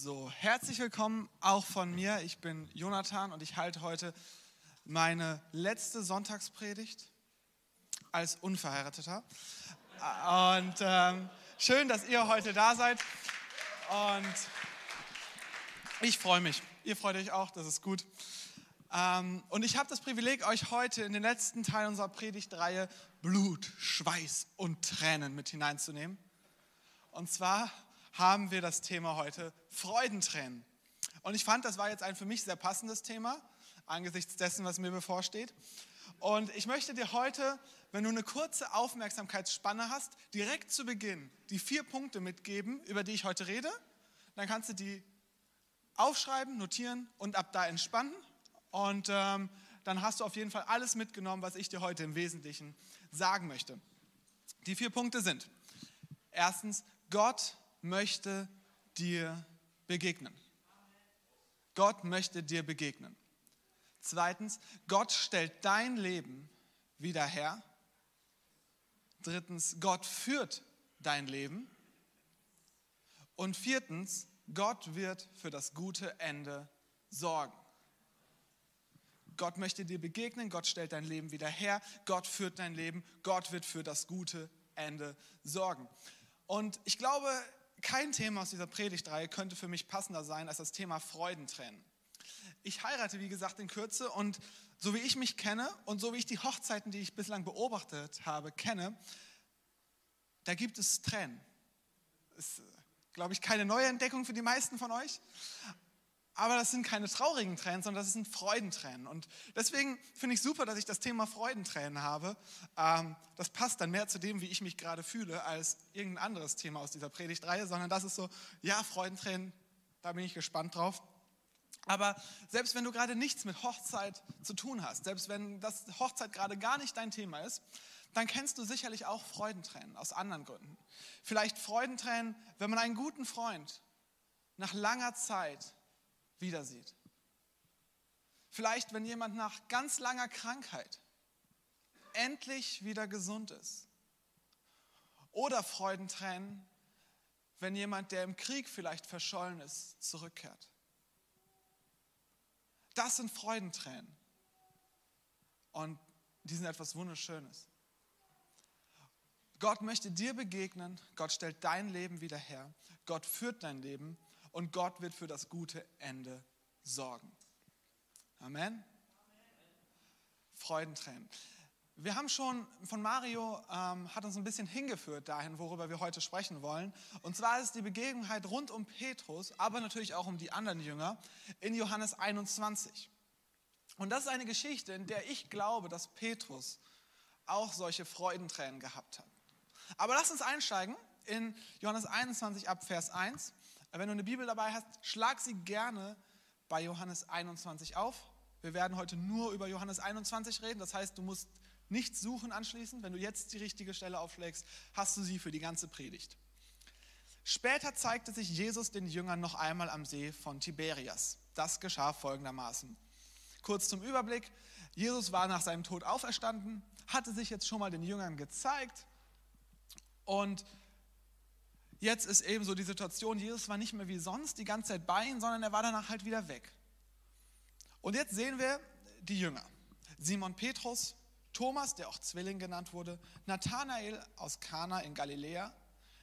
So, herzlich willkommen auch von mir. Ich bin Jonathan und ich halte heute meine letzte Sonntagspredigt als Unverheirateter. Und ähm, schön, dass ihr heute da seid. Und ich freue mich. Ihr freut euch auch, das ist gut. Ähm, und ich habe das Privileg, euch heute in den letzten Teil unserer Predigtreihe Blut, Schweiß und Tränen mit hineinzunehmen. Und zwar haben wir das Thema heute Freudentränen. Und ich fand, das war jetzt ein für mich sehr passendes Thema, angesichts dessen, was mir bevorsteht. Und ich möchte dir heute, wenn du eine kurze Aufmerksamkeitsspanne hast, direkt zu Beginn die vier Punkte mitgeben, über die ich heute rede. Dann kannst du die aufschreiben, notieren und ab da entspannen. Und ähm, dann hast du auf jeden Fall alles mitgenommen, was ich dir heute im Wesentlichen sagen möchte. Die vier Punkte sind, erstens, Gott möchte dir begegnen. Gott möchte dir begegnen. Zweitens, Gott stellt dein Leben wieder her. Drittens, Gott führt dein Leben. Und viertens, Gott wird für das gute Ende sorgen. Gott möchte dir begegnen, Gott stellt dein Leben wieder her, Gott führt dein Leben, Gott wird für das gute Ende sorgen. Und ich glaube, kein Thema aus dieser Predigtreihe könnte für mich passender sein als das Thema Freudentränen. Ich heirate, wie gesagt, in Kürze und so wie ich mich kenne und so wie ich die Hochzeiten, die ich bislang beobachtet habe, kenne, da gibt es Tränen. Ist, glaube ich, keine neue Entdeckung für die meisten von euch. Aber das sind keine traurigen Tränen, sondern das sind Freudentränen. Und deswegen finde ich super, dass ich das Thema Freudentränen habe. Ähm, das passt dann mehr zu dem, wie ich mich gerade fühle, als irgendein anderes Thema aus dieser Predigtreihe, sondern das ist so, ja, Freudentränen, da bin ich gespannt drauf. Aber selbst wenn du gerade nichts mit Hochzeit zu tun hast, selbst wenn das Hochzeit gerade gar nicht dein Thema ist, dann kennst du sicherlich auch Freudentränen aus anderen Gründen. Vielleicht Freudentränen, wenn man einen guten Freund nach langer Zeit wieder sieht. Vielleicht, wenn jemand nach ganz langer Krankheit endlich wieder gesund ist. Oder Freudentränen, wenn jemand, der im Krieg vielleicht verschollen ist, zurückkehrt. Das sind Freudentränen. Und die sind etwas Wunderschönes. Gott möchte dir begegnen, Gott stellt dein Leben wieder her, Gott führt dein Leben und Gott wird für das gute Ende sorgen. Amen. Freudentränen. Wir haben schon von Mario, ähm, hat uns ein bisschen hingeführt dahin, worüber wir heute sprechen wollen. Und zwar ist die Begebenheit rund um Petrus, aber natürlich auch um die anderen Jünger in Johannes 21. Und das ist eine Geschichte, in der ich glaube, dass Petrus auch solche Freudentränen gehabt hat. Aber lass uns einsteigen in Johannes 21 ab Vers 1. Wenn du eine Bibel dabei hast, schlag sie gerne bei Johannes 21 auf. Wir werden heute nur über Johannes 21 reden. Das heißt, du musst nichts suchen anschließend. Wenn du jetzt die richtige Stelle aufschlägst, hast du sie für die ganze Predigt. Später zeigte sich Jesus den Jüngern noch einmal am See von Tiberias. Das geschah folgendermaßen. Kurz zum Überblick. Jesus war nach seinem Tod auferstanden, hatte sich jetzt schon mal den Jüngern gezeigt und Jetzt ist eben so die Situation, Jesus war nicht mehr wie sonst die ganze Zeit bei ihnen, sondern er war danach halt wieder weg. Und jetzt sehen wir die Jünger. Simon Petrus, Thomas, der auch Zwilling genannt wurde, Nathanael aus Kana in Galiläa,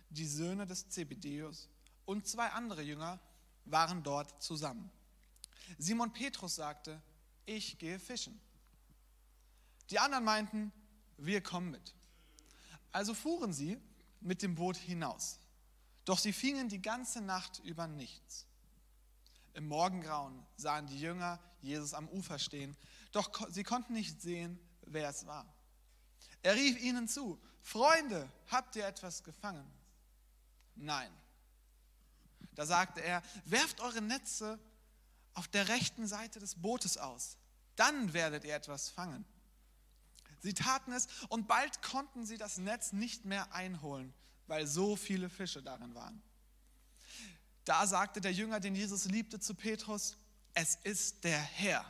die Söhne des Zebedeus und zwei andere Jünger waren dort zusammen. Simon Petrus sagte, ich gehe fischen. Die anderen meinten, wir kommen mit. Also fuhren sie mit dem Boot hinaus. Doch sie fingen die ganze Nacht über nichts. Im Morgengrauen sahen die Jünger Jesus am Ufer stehen, doch sie konnten nicht sehen, wer es war. Er rief ihnen zu, Freunde, habt ihr etwas gefangen? Nein. Da sagte er, werft eure Netze auf der rechten Seite des Bootes aus, dann werdet ihr etwas fangen. Sie taten es und bald konnten sie das Netz nicht mehr einholen, weil so viele Fische darin waren. Da sagte der Jünger, den Jesus liebte, zu Petrus, es ist der Herr.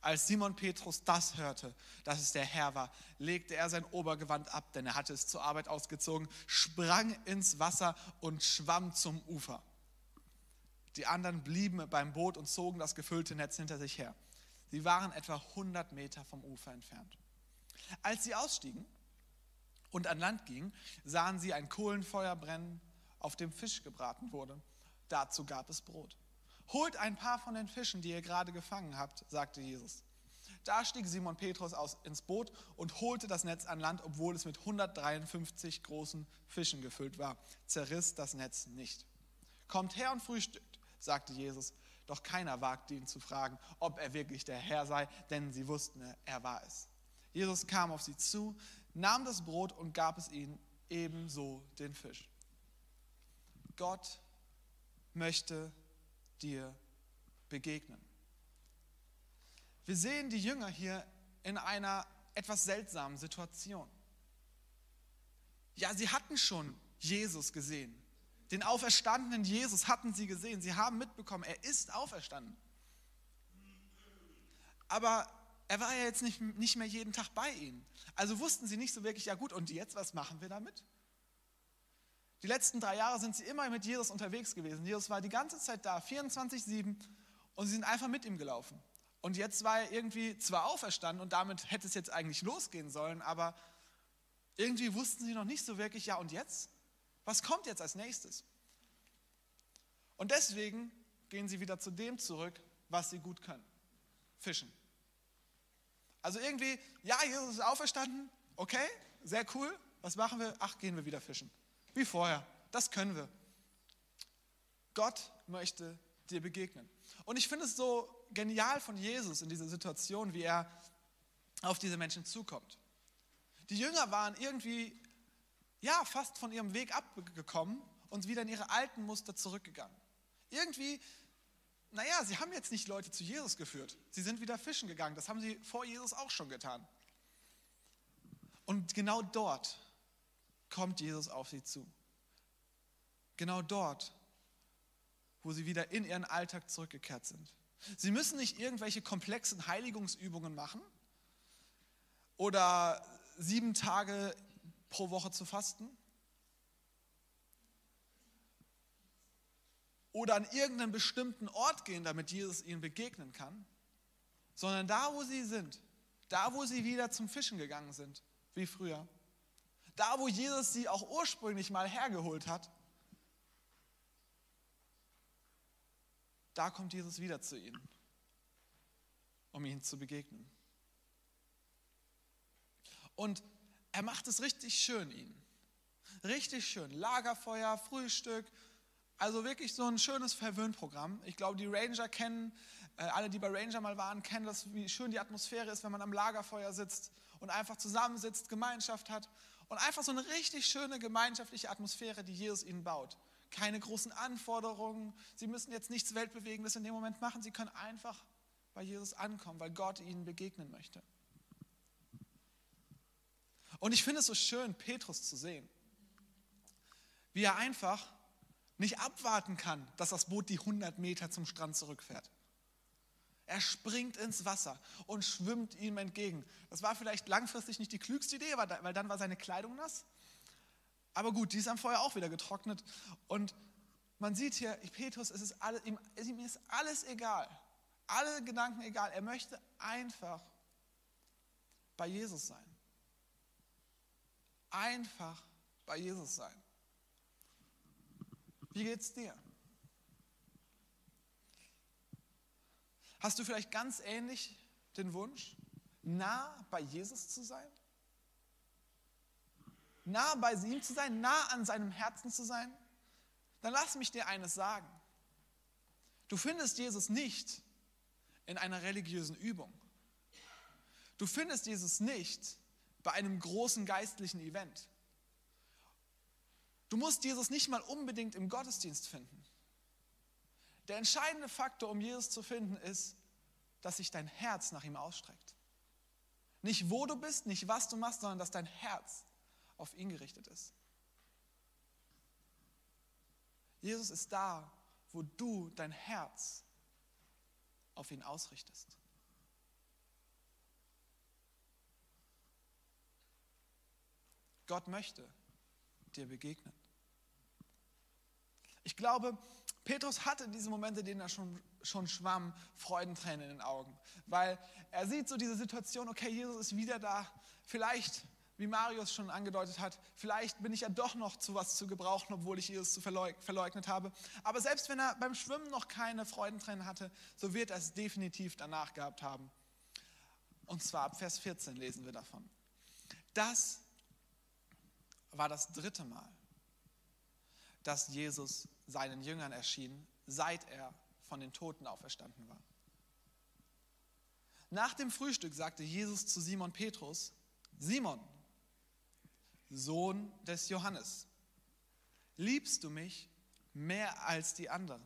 Als Simon Petrus das hörte, dass es der Herr war, legte er sein Obergewand ab, denn er hatte es zur Arbeit ausgezogen, sprang ins Wasser und schwamm zum Ufer. Die anderen blieben beim Boot und zogen das gefüllte Netz hinter sich her. Sie waren etwa 100 Meter vom Ufer entfernt. Als sie ausstiegen und an Land gingen, sahen sie ein Kohlenfeuer brennen, auf dem Fisch gebraten wurde. Dazu gab es Brot. Holt ein paar von den Fischen, die ihr gerade gefangen habt, sagte Jesus. Da stieg Simon Petrus aus, ins Boot und holte das Netz an Land, obwohl es mit 153 großen Fischen gefüllt war. Zerriss das Netz nicht. Kommt her und frühstückt, sagte Jesus. Doch keiner wagte ihn zu fragen, ob er wirklich der Herr sei, denn sie wussten, er war es. Jesus kam auf sie zu, nahm das Brot und gab es ihnen, ebenso den Fisch. Gott möchte dir begegnen. Wir sehen die Jünger hier in einer etwas seltsamen Situation. Ja, sie hatten schon Jesus gesehen. Den auferstandenen Jesus hatten sie gesehen. Sie haben mitbekommen, er ist auferstanden. Aber er war ja jetzt nicht, nicht mehr jeden Tag bei ihnen. Also wussten sie nicht so wirklich, ja gut, und jetzt, was machen wir damit? Die letzten drei Jahre sind sie immer mit Jesus unterwegs gewesen. Jesus war die ganze Zeit da, 24-7, und sie sind einfach mit ihm gelaufen. Und jetzt war er irgendwie zwar auferstanden und damit hätte es jetzt eigentlich losgehen sollen, aber irgendwie wussten sie noch nicht so wirklich, ja und jetzt? Was kommt jetzt als nächstes? Und deswegen gehen sie wieder zu dem zurück, was sie gut können. Fischen. Also irgendwie, ja, Jesus ist auferstanden, okay, sehr cool. Was machen wir? Ach, gehen wir wieder fischen. Wie vorher. Das können wir. Gott möchte dir begegnen. Und ich finde es so genial von Jesus in dieser Situation, wie er auf diese Menschen zukommt. Die Jünger waren irgendwie, ja, fast von ihrem Weg abgekommen und wieder in ihre alten Muster zurückgegangen. Irgendwie, naja, sie haben jetzt nicht Leute zu Jesus geführt. Sie sind wieder fischen gegangen. Das haben sie vor Jesus auch schon getan. Und genau dort kommt Jesus auf sie zu. Genau dort, wo sie wieder in ihren Alltag zurückgekehrt sind. Sie müssen nicht irgendwelche komplexen Heiligungsübungen machen oder sieben Tage pro Woche zu fasten oder an irgendeinen bestimmten Ort gehen, damit Jesus ihnen begegnen kann, sondern da, wo sie sind, da, wo sie wieder zum Fischen gegangen sind, wie früher, da, wo Jesus sie auch ursprünglich mal hergeholt hat, da kommt Jesus wieder zu ihnen, um ihnen zu begegnen. Und er macht es richtig schön ihnen. Richtig schön. Lagerfeuer, Frühstück. Also wirklich so ein schönes Verwöhnprogramm. Ich glaube, die Ranger kennen, äh, alle, die bei Ranger mal waren, kennen das, wie schön die Atmosphäre ist, wenn man am Lagerfeuer sitzt und einfach zusammensitzt, Gemeinschaft hat. Und einfach so eine richtig schöne gemeinschaftliche Atmosphäre, die Jesus ihnen baut keine großen Anforderungen. Sie müssen jetzt nichts Weltbewegendes in dem Moment machen. Sie können einfach bei Jesus ankommen, weil Gott ihnen begegnen möchte. Und ich finde es so schön, Petrus zu sehen, wie er einfach nicht abwarten kann, dass das Boot die 100 Meter zum Strand zurückfährt. Er springt ins Wasser und schwimmt ihm entgegen. Das war vielleicht langfristig nicht die klügste Idee, weil dann war seine Kleidung nass. Aber gut, die ist am Feuer auch wieder getrocknet. Und man sieht hier, Petrus, es ist alles, ihm, ihm ist alles egal. Alle Gedanken egal. Er möchte einfach bei Jesus sein. Einfach bei Jesus sein. Wie geht's dir? Hast du vielleicht ganz ähnlich den Wunsch, nah bei Jesus zu sein? nah bei ihm zu sein, nah an seinem Herzen zu sein, dann lass mich dir eines sagen. Du findest Jesus nicht in einer religiösen Übung. Du findest Jesus nicht bei einem großen geistlichen Event. Du musst Jesus nicht mal unbedingt im Gottesdienst finden. Der entscheidende Faktor, um Jesus zu finden, ist, dass sich dein Herz nach ihm ausstreckt. Nicht wo du bist, nicht was du machst, sondern dass dein Herz auf ihn gerichtet ist. Jesus ist da, wo du dein Herz auf ihn ausrichtest. Gott möchte dir begegnen. Ich glaube, Petrus hatte diese Momente, in denen er schon, schon schwamm, Freudentränen in den Augen. Weil er sieht so diese Situation, okay, Jesus ist wieder da. Vielleicht, wie Marius schon angedeutet hat, vielleicht bin ich ja doch noch zu was zu gebrauchen, obwohl ich Jesus verleugnet habe. Aber selbst wenn er beim Schwimmen noch keine Freudentränen hatte, so wird er es definitiv danach gehabt haben. Und zwar ab Vers 14 lesen wir davon. Das war das dritte Mal, dass Jesus seinen Jüngern erschien, seit er von den Toten auferstanden war. Nach dem Frühstück sagte Jesus zu Simon Petrus, Simon, Sohn des Johannes, liebst du mich mehr als die anderen?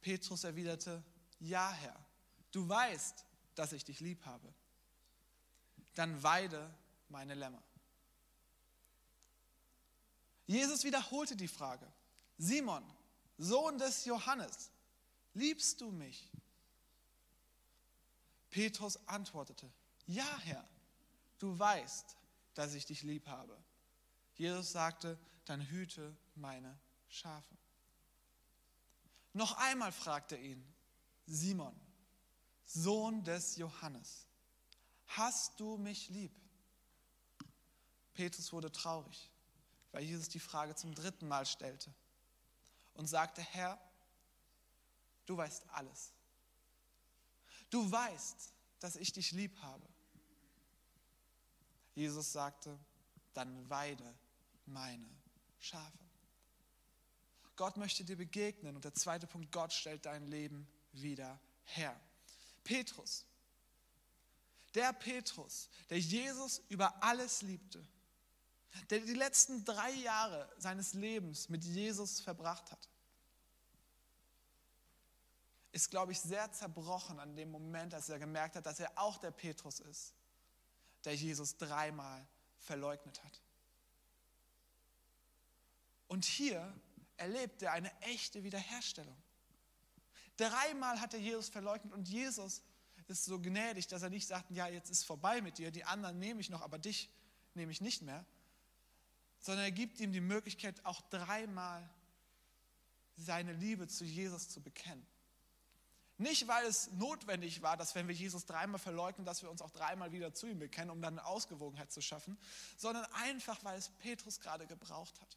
Petrus erwiderte, ja Herr, du weißt, dass ich dich lieb habe. Dann weide meine Lämmer. Jesus wiederholte die Frage, Simon, Sohn des Johannes, liebst du mich? Petrus antwortete, ja Herr, du weißt, dass ich dich lieb habe. Jesus sagte, dann hüte meine Schafe. Noch einmal fragte er ihn, Simon, Sohn des Johannes, hast du mich lieb? Petrus wurde traurig weil Jesus die Frage zum dritten Mal stellte und sagte, Herr, du weißt alles. Du weißt, dass ich dich lieb habe. Jesus sagte, dann weide meine Schafe. Gott möchte dir begegnen und der zweite Punkt, Gott stellt dein Leben wieder her. Petrus, der Petrus, der Jesus über alles liebte, der die letzten drei Jahre seines Lebens mit Jesus verbracht hat, ist, glaube ich, sehr zerbrochen an dem Moment, als er gemerkt hat, dass er auch der Petrus ist, der Jesus dreimal verleugnet hat. Und hier erlebt er eine echte Wiederherstellung. Dreimal hat er Jesus verleugnet und Jesus ist so gnädig, dass er nicht sagt, ja, jetzt ist vorbei mit dir, die anderen nehme ich noch, aber dich nehme ich nicht mehr, sondern er gibt ihm die Möglichkeit, auch dreimal seine Liebe zu Jesus zu bekennen. Nicht, weil es notwendig war, dass wenn wir Jesus dreimal verleugnen, dass wir uns auch dreimal wieder zu ihm bekennen, um dann eine Ausgewogenheit zu schaffen, sondern einfach, weil es Petrus gerade gebraucht hat.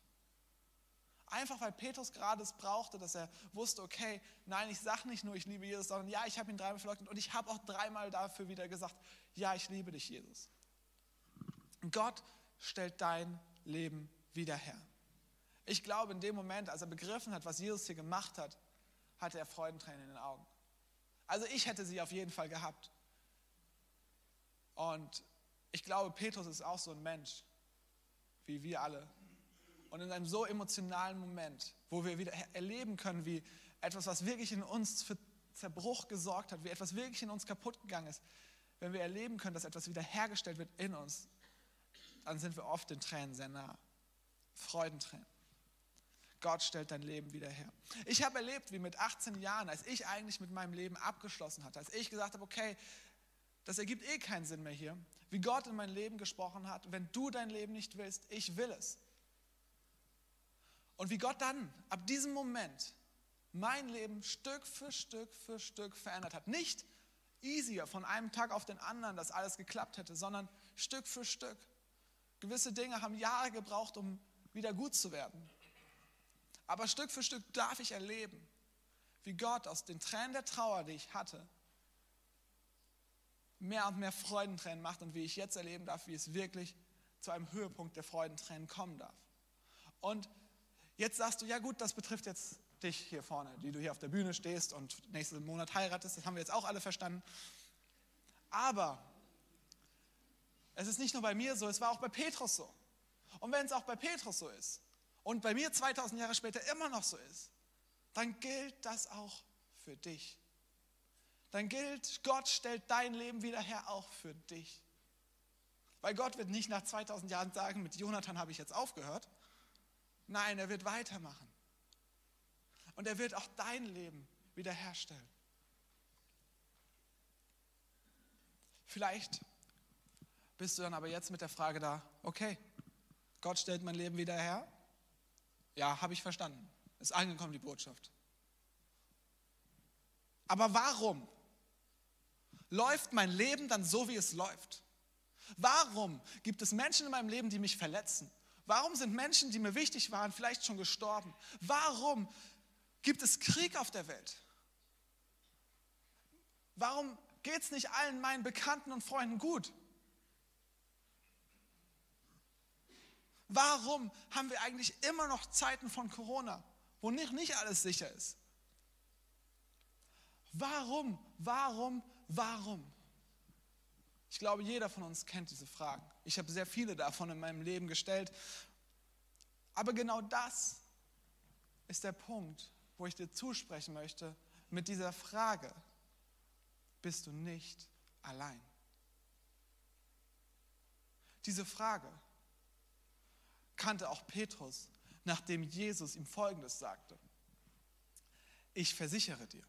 Einfach weil Petrus gerade es brauchte, dass er wusste, okay, nein, ich sage nicht nur, ich liebe Jesus, sondern ja, ich habe ihn dreimal verleugnet und ich habe auch dreimal dafür wieder gesagt, ja, ich liebe dich, Jesus. Gott stellt dein Leben wieder her. Ich glaube, in dem Moment, als er begriffen hat, was Jesus hier gemacht hat, hatte er Freudentränen in den Augen. Also ich hätte sie auf jeden Fall gehabt. Und ich glaube, Petrus ist auch so ein Mensch, wie wir alle. Und in einem so emotionalen Moment, wo wir wieder erleben können, wie etwas, was wirklich in uns für Zerbruch gesorgt hat, wie etwas wirklich in uns kaputt gegangen ist, wenn wir erleben können, dass etwas wiederhergestellt wird in uns, dann sind wir oft den Tränen sehr nah. Freudentränen. Gott stellt dein Leben wieder her. Ich habe erlebt, wie mit 18 Jahren, als ich eigentlich mit meinem Leben abgeschlossen hatte, als ich gesagt habe, okay, das ergibt eh keinen Sinn mehr hier, wie Gott in mein Leben gesprochen hat, wenn du dein Leben nicht willst, ich will es. Und wie Gott dann ab diesem Moment mein Leben Stück für Stück für Stück verändert hat. Nicht easier von einem Tag auf den anderen, dass alles geklappt hätte, sondern Stück für Stück. Gewisse Dinge haben Jahre gebraucht, um wieder gut zu werden. Aber Stück für Stück darf ich erleben, wie Gott aus den Tränen der Trauer, die ich hatte, mehr und mehr Freudentränen macht und wie ich jetzt erleben darf, wie es wirklich zu einem Höhepunkt der Freudentränen kommen darf. Und jetzt sagst du, ja gut, das betrifft jetzt dich hier vorne, die du hier auf der Bühne stehst und nächsten Monat heiratest, das haben wir jetzt auch alle verstanden. Aber es ist nicht nur bei mir so, es war auch bei Petrus so. Und wenn es auch bei Petrus so ist und bei mir 2000 Jahre später immer noch so ist, dann gilt das auch für dich. Dann gilt, Gott stellt dein Leben wieder her, auch für dich. Weil Gott wird nicht nach 2000 Jahren sagen, mit Jonathan habe ich jetzt aufgehört. Nein, er wird weitermachen. Und er wird auch dein Leben wiederherstellen. Vielleicht bist du dann aber jetzt mit der Frage da, okay, Gott stellt mein Leben wieder her? Ja, habe ich verstanden. ist angekommen die Botschaft. Aber warum läuft mein Leben dann so, wie es läuft? Warum gibt es Menschen in meinem Leben, die mich verletzen? Warum sind Menschen, die mir wichtig waren, vielleicht schon gestorben? Warum gibt es Krieg auf der Welt? Warum geht es nicht allen meinen Bekannten und Freunden gut? Warum haben wir eigentlich immer noch Zeiten von Corona, wo nicht, nicht alles sicher ist? Warum, warum, warum? Ich glaube, jeder von uns kennt diese Fragen. Ich habe sehr viele davon in meinem Leben gestellt. Aber genau das ist der Punkt, wo ich dir zusprechen möchte mit dieser Frage. Bist du nicht allein? Diese Frage kannte auch Petrus, nachdem Jesus ihm Folgendes sagte. Ich versichere dir,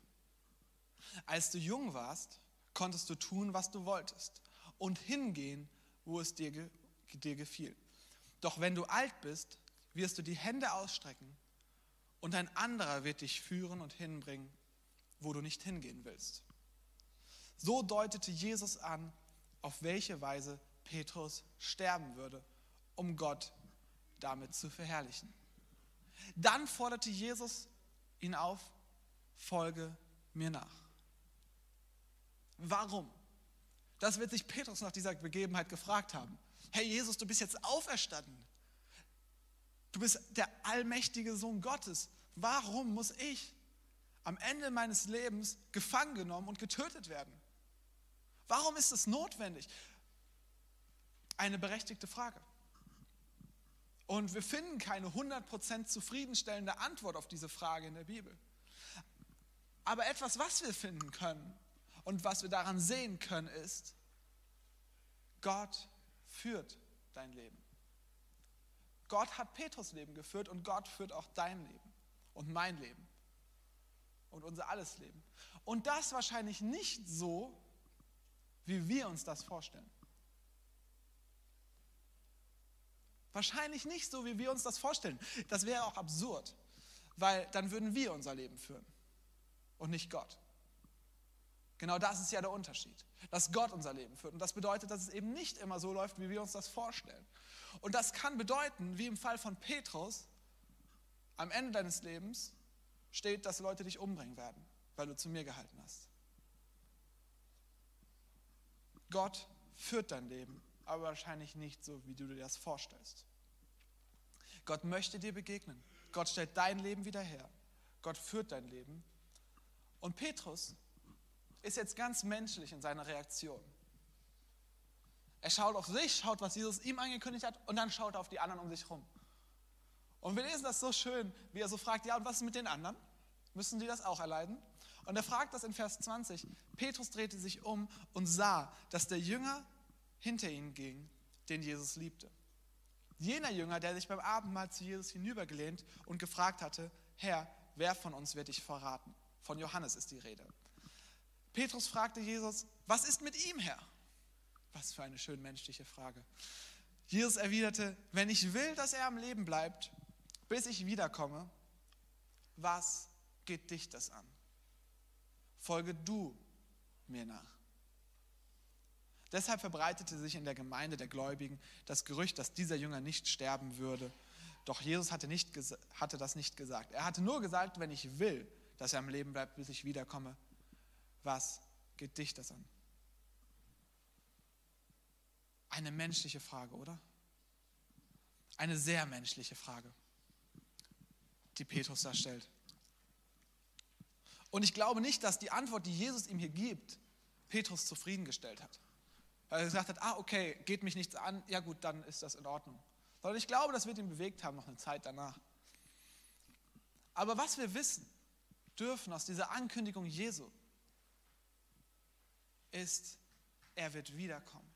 als du jung warst, konntest du tun, was du wolltest und hingehen, wo es dir, dir gefiel. Doch wenn du alt bist, wirst du die Hände ausstrecken und ein anderer wird dich führen und hinbringen, wo du nicht hingehen willst. So deutete Jesus an, auf welche Weise Petrus sterben würde, um Gott damit zu verherrlichen. Dann forderte Jesus ihn auf, folge mir nach. Warum? Das wird sich Petrus nach dieser Begebenheit gefragt haben. Hey Jesus, du bist jetzt auferstanden. Du bist der allmächtige Sohn Gottes. Warum muss ich am Ende meines Lebens gefangen genommen und getötet werden? Warum ist es notwendig? Eine berechtigte Frage. Und wir finden keine 100% zufriedenstellende Antwort auf diese Frage in der Bibel. Aber etwas, was wir finden können und was wir daran sehen können, ist, Gott führt dein Leben. Gott hat Petrus Leben geführt und Gott führt auch dein Leben und mein Leben und unser alles Leben. Und das wahrscheinlich nicht so, wie wir uns das vorstellen. Wahrscheinlich nicht so, wie wir uns das vorstellen. Das wäre auch absurd, weil dann würden wir unser Leben führen und nicht Gott. Genau das ist ja der Unterschied, dass Gott unser Leben führt. Und das bedeutet, dass es eben nicht immer so läuft, wie wir uns das vorstellen. Und das kann bedeuten, wie im Fall von Petrus, am Ende deines Lebens steht, dass Leute dich umbringen werden, weil du zu mir gehalten hast. Gott führt dein Leben, aber wahrscheinlich nicht so, wie du dir das vorstellst. Gott möchte dir begegnen. Gott stellt dein Leben wieder her. Gott führt dein Leben. Und Petrus ist jetzt ganz menschlich in seiner Reaktion. Er schaut auf sich, schaut, was Jesus ihm angekündigt hat, und dann schaut er auf die anderen um sich herum. Und wir lesen das so schön, wie er so fragt, ja, und was ist mit den anderen? Müssen die das auch erleiden? Und er fragt das in Vers 20. Petrus drehte sich um und sah, dass der Jünger hinter ihnen ging, den Jesus liebte. Jener Jünger, der sich beim Abendmahl zu Jesus hinübergelehnt und gefragt hatte, Herr, wer von uns wird dich verraten? Von Johannes ist die Rede. Petrus fragte Jesus, was ist mit ihm, Herr? Was für eine schön menschliche Frage. Jesus erwiderte, wenn ich will, dass er am Leben bleibt, bis ich wiederkomme, was geht dich das an? Folge du mir nach. Deshalb verbreitete sich in der Gemeinde der Gläubigen das Gerücht, dass dieser Jünger nicht sterben würde. Doch Jesus hatte, nicht, hatte das nicht gesagt. Er hatte nur gesagt, wenn ich will, dass er am Leben bleibt, bis ich wiederkomme, was geht dich das an? Eine menschliche Frage, oder? Eine sehr menschliche Frage, die Petrus da stellt. Und ich glaube nicht, dass die Antwort, die Jesus ihm hier gibt, Petrus zufriedengestellt hat. Weil er gesagt hat, ah, okay, geht mich nichts an, ja gut, dann ist das in Ordnung. Sondern ich glaube, das wird ihn bewegt haben, noch eine Zeit danach. Aber was wir wissen dürfen aus dieser Ankündigung Jesu, ist, er wird wiederkommen.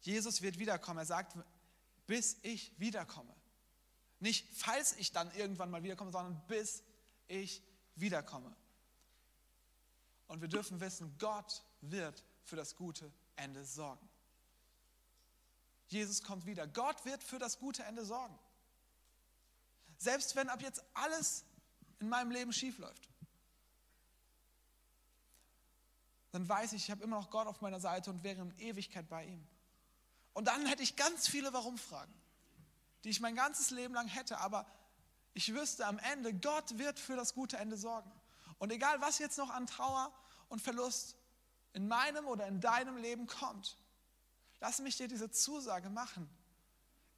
Jesus wird wiederkommen. Er sagt, bis ich wiederkomme. Nicht, falls ich dann irgendwann mal wiederkomme, sondern bis ich wiederkomme. Und wir dürfen wissen, Gott wird für das gute Ende sorgen. Jesus kommt wieder. Gott wird für das gute Ende sorgen. Selbst wenn ab jetzt alles in meinem Leben schief läuft, dann weiß ich, ich habe immer noch Gott auf meiner Seite und wäre in Ewigkeit bei ihm. Und dann hätte ich ganz viele Warum-Fragen, die ich mein ganzes Leben lang hätte, aber ich wüsste am Ende, Gott wird für das gute Ende sorgen. Und egal, was jetzt noch an Trauer und Verlust in meinem oder in deinem Leben kommt, lass mich dir diese Zusage machen.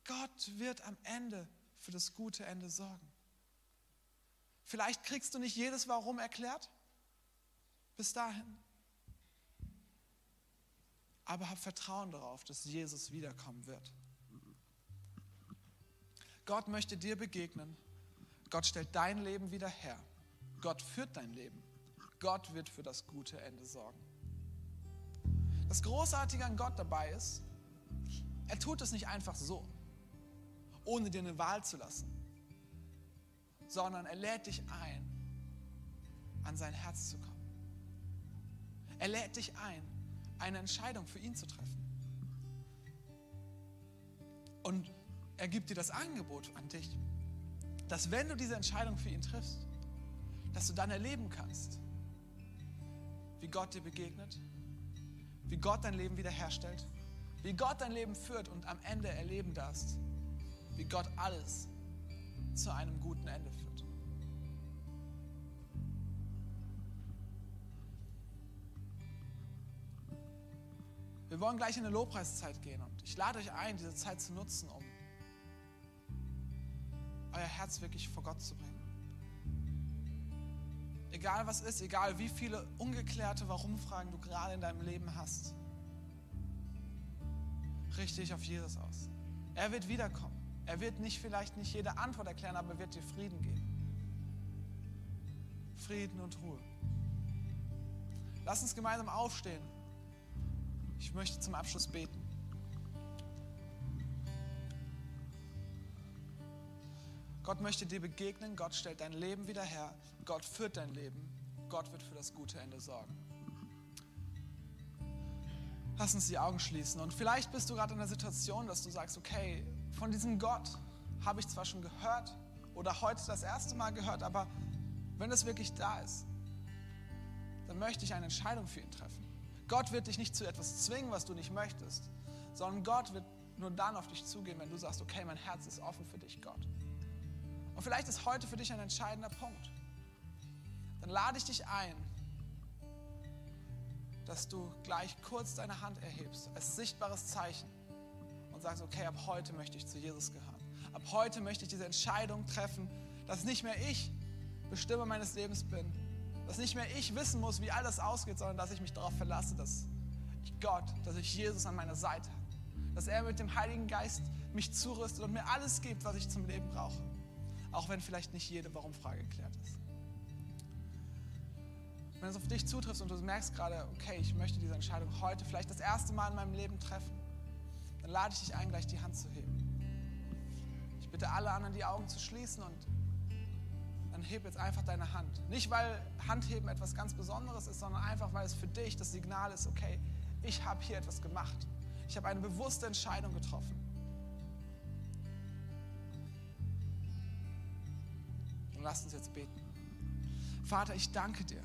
Gott wird am Ende für das gute Ende sorgen. Vielleicht kriegst du nicht jedes Warum erklärt. Bis dahin. Aber hab Vertrauen darauf, dass Jesus wiederkommen wird. Gott möchte dir begegnen. Gott stellt dein Leben wieder her. Gott führt dein Leben. Gott wird für das gute Ende sorgen. Das Großartige an Gott dabei ist, er tut es nicht einfach so, ohne dir eine Wahl zu lassen, sondern er lädt dich ein, an sein Herz zu kommen. Er lädt dich ein, eine Entscheidung für ihn zu treffen. Und er gibt dir das Angebot an dich, dass wenn du diese Entscheidung für ihn triffst, dass du dann erleben kannst, wie Gott dir begegnet, wie Gott dein Leben wiederherstellt, wie Gott dein Leben führt und am Ende erleben darfst, wie Gott alles zu einem guten Ende führt. Wir wollen gleich in eine Lobpreiszeit gehen und ich lade euch ein, diese Zeit zu nutzen, um euer Herz wirklich vor Gott zu bringen. Egal was ist, egal wie viele ungeklärte Warum-Fragen du gerade in deinem Leben hast, richte dich auf Jesus aus. Er wird wiederkommen. Er wird nicht vielleicht nicht jede Antwort erklären, aber er wird dir Frieden geben. Frieden und Ruhe. Lass uns gemeinsam aufstehen. Ich möchte zum Abschluss beten. Gott möchte dir begegnen, Gott stellt dein Leben wieder her, Gott führt dein Leben, Gott wird für das gute Ende sorgen. Lass uns die Augen schließen und vielleicht bist du gerade in der Situation, dass du sagst, okay, von diesem Gott habe ich zwar schon gehört oder heute das erste Mal gehört, aber wenn es wirklich da ist, dann möchte ich eine Entscheidung für ihn treffen. Gott wird dich nicht zu etwas zwingen, was du nicht möchtest, sondern Gott wird nur dann auf dich zugehen, wenn du sagst, okay, mein Herz ist offen für dich, Gott. Und vielleicht ist heute für dich ein entscheidender Punkt. Dann lade ich dich ein, dass du gleich kurz deine Hand erhebst, als sichtbares Zeichen und sagst, okay, ab heute möchte ich zu Jesus gehören. Ab heute möchte ich diese Entscheidung treffen, dass nicht mehr ich Bestimmer meines Lebens bin, dass nicht mehr ich wissen muss, wie alles ausgeht, sondern dass ich mich darauf verlasse, dass ich Gott, dass ich Jesus an meiner Seite habe. Dass er mit dem Heiligen Geist mich zurüstet und mir alles gibt, was ich zum Leben brauche. Auch wenn vielleicht nicht jede Warum-Frage geklärt ist. Wenn es auf dich zutrifft und du merkst gerade, okay, ich möchte diese Entscheidung heute vielleicht das erste Mal in meinem Leben treffen, dann lade ich dich ein, gleich die Hand zu heben. Ich bitte alle anderen, die Augen zu schließen und dann heb jetzt einfach deine Hand. Nicht, weil Handheben etwas ganz Besonderes ist, sondern einfach, weil es für dich das Signal ist, okay, ich habe hier etwas gemacht. Ich habe eine bewusste Entscheidung getroffen. Und lasst uns jetzt beten. Vater, ich danke dir,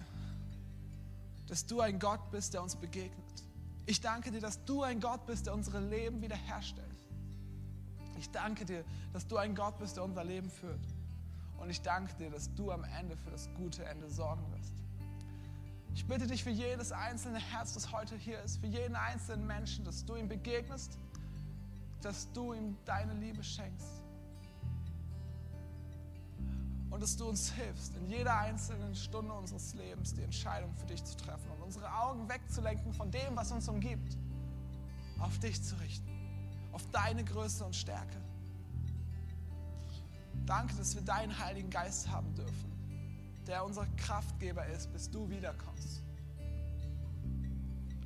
dass du ein Gott bist, der uns begegnet. Ich danke dir, dass du ein Gott bist, der unsere Leben wiederherstellt. Ich danke dir, dass du ein Gott bist, der unser Leben führt. Und ich danke dir, dass du am Ende für das gute Ende sorgen wirst. Ich bitte dich für jedes einzelne Herz, das heute hier ist, für jeden einzelnen Menschen, dass du ihm begegnest, dass du ihm deine Liebe schenkst. Dass du uns hilfst, in jeder einzelnen Stunde unseres Lebens die Entscheidung für dich zu treffen und unsere Augen wegzulenken von dem, was uns umgibt, auf dich zu richten, auf deine Größe und Stärke. Danke, dass wir deinen Heiligen Geist haben dürfen, der unser Kraftgeber ist, bis du wiederkommst.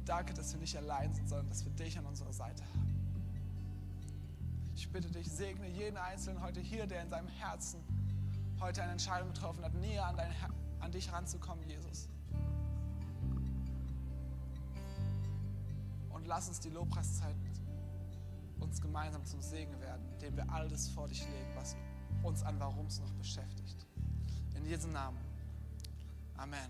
Danke, dass wir nicht allein sind, sondern dass wir dich an unserer Seite haben. Ich bitte dich, segne jeden Einzelnen heute hier, der in seinem Herzen heute eine Entscheidung getroffen hat, näher an, dein, an dich ranzukommen, Jesus. Und lass uns die Lobpreiszeit uns gemeinsam zum Segen werden, indem wir alles vor dich legen, was uns an Warums noch beschäftigt. In diesem Namen. Amen.